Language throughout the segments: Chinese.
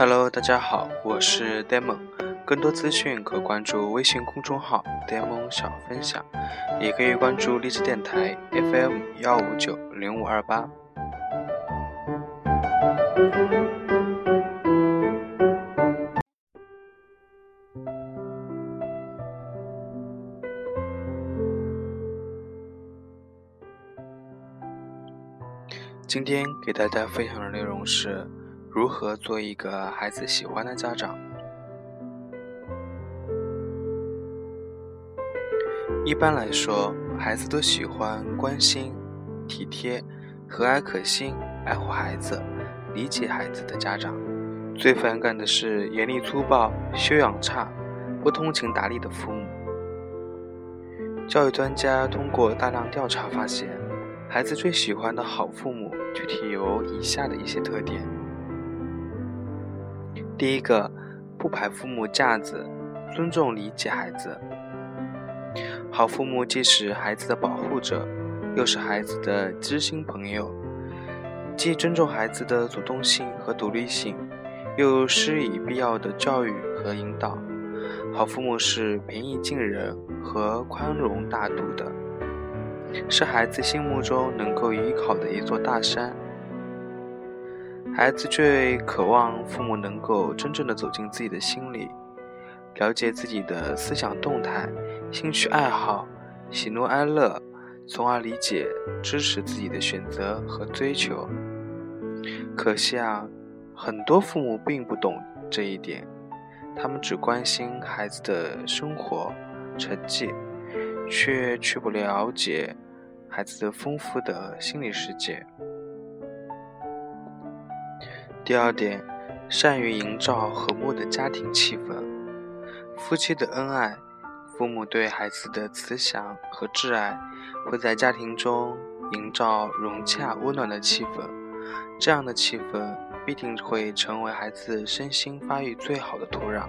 Hello，大家好，我是 Demon，更多资讯可关注微信公众号 Demon 小分享，也可以关注励志电台 FM 幺五九零五二八。今天给大家分享的内容是。如何做一个孩子喜欢的家长？一般来说，孩子都喜欢关心、体贴、和蔼可亲、爱护孩子、理解孩子的家长。最反感的是严厉粗暴、修养差、不通情达理的父母。教育专家通过大量调查发现，孩子最喜欢的好父母具体有以下的一些特点。第一个，不摆父母架子，尊重理解孩子。好父母既是孩子的保护者，又是孩子的知心朋友，既尊重孩子的主动性和独立性，又施以必要的教育和引导。好父母是平易近人和宽容大度的，是孩子心目中能够依靠的一座大山。孩子最渴望父母能够真正的走进自己的心里，了解自己的思想动态、兴趣爱好、喜怒哀乐，从而理解、支持自己的选择和追求。可惜啊，很多父母并不懂这一点，他们只关心孩子的生活成绩，却却不了解孩子的丰富的心理世界。第二点，善于营造和睦的家庭气氛。夫妻的恩爱，父母对孩子的慈祥和挚爱，会在家庭中营造融洽温暖的气氛。这样的气氛必定会成为孩子身心发育最好的土壤。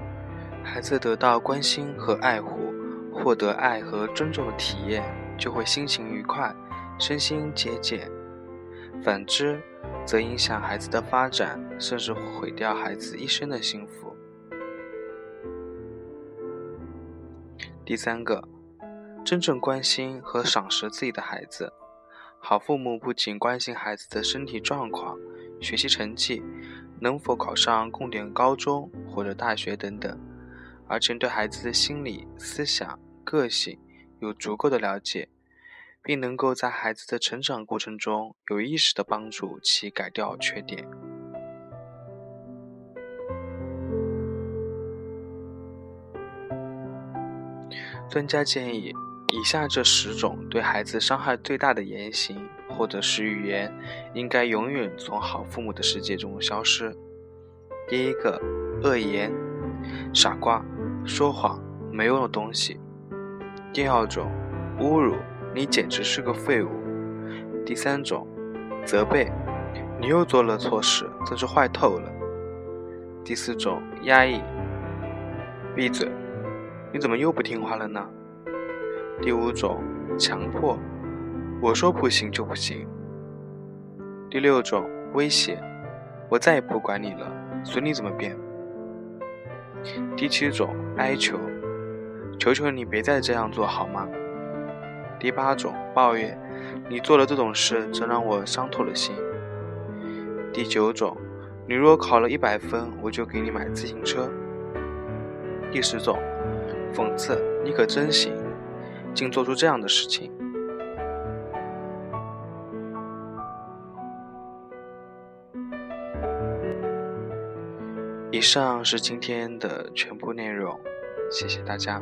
孩子得到关心和爱护，获得爱和尊重的体验，就会心情愉快，身心节俭。反之，则影响孩子的发展，甚至毁掉孩子一生的幸福。第三个，真正关心和赏识自己的孩子。好父母不仅关心孩子的身体状况、学习成绩、能否考上重点高中或者大学等等，而且对孩子的心理、思想、个性有足够的了解。并能够在孩子的成长过程中有意识的帮助其改掉缺点。专家建议，以下这十种对孩子伤害最大的言行或者是语言，应该永远从好父母的世界中消失。第一个，恶言，傻瓜，说谎，没用的东西。第二种，侮辱。你简直是个废物。第三种，责备，你又做了错事，真是坏透了。第四种，压抑，闭嘴，你怎么又不听话了呢？第五种，强迫，我说不行就不行。第六种，威胁，我再也不管你了，随你怎么变。第七种，哀求，求求你别再这样做好吗？第八种抱怨，你做了这种事，真让我伤透了心。第九种，你若考了一百分，我就给你买自行车。第十种，讽刺，你可真行，竟做出这样的事情。以上是今天的全部内容，谢谢大家。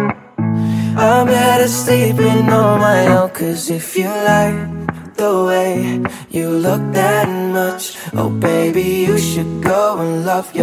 I'm better sleeping on my own Cause if you like the way you look that much Oh baby, you should go and love your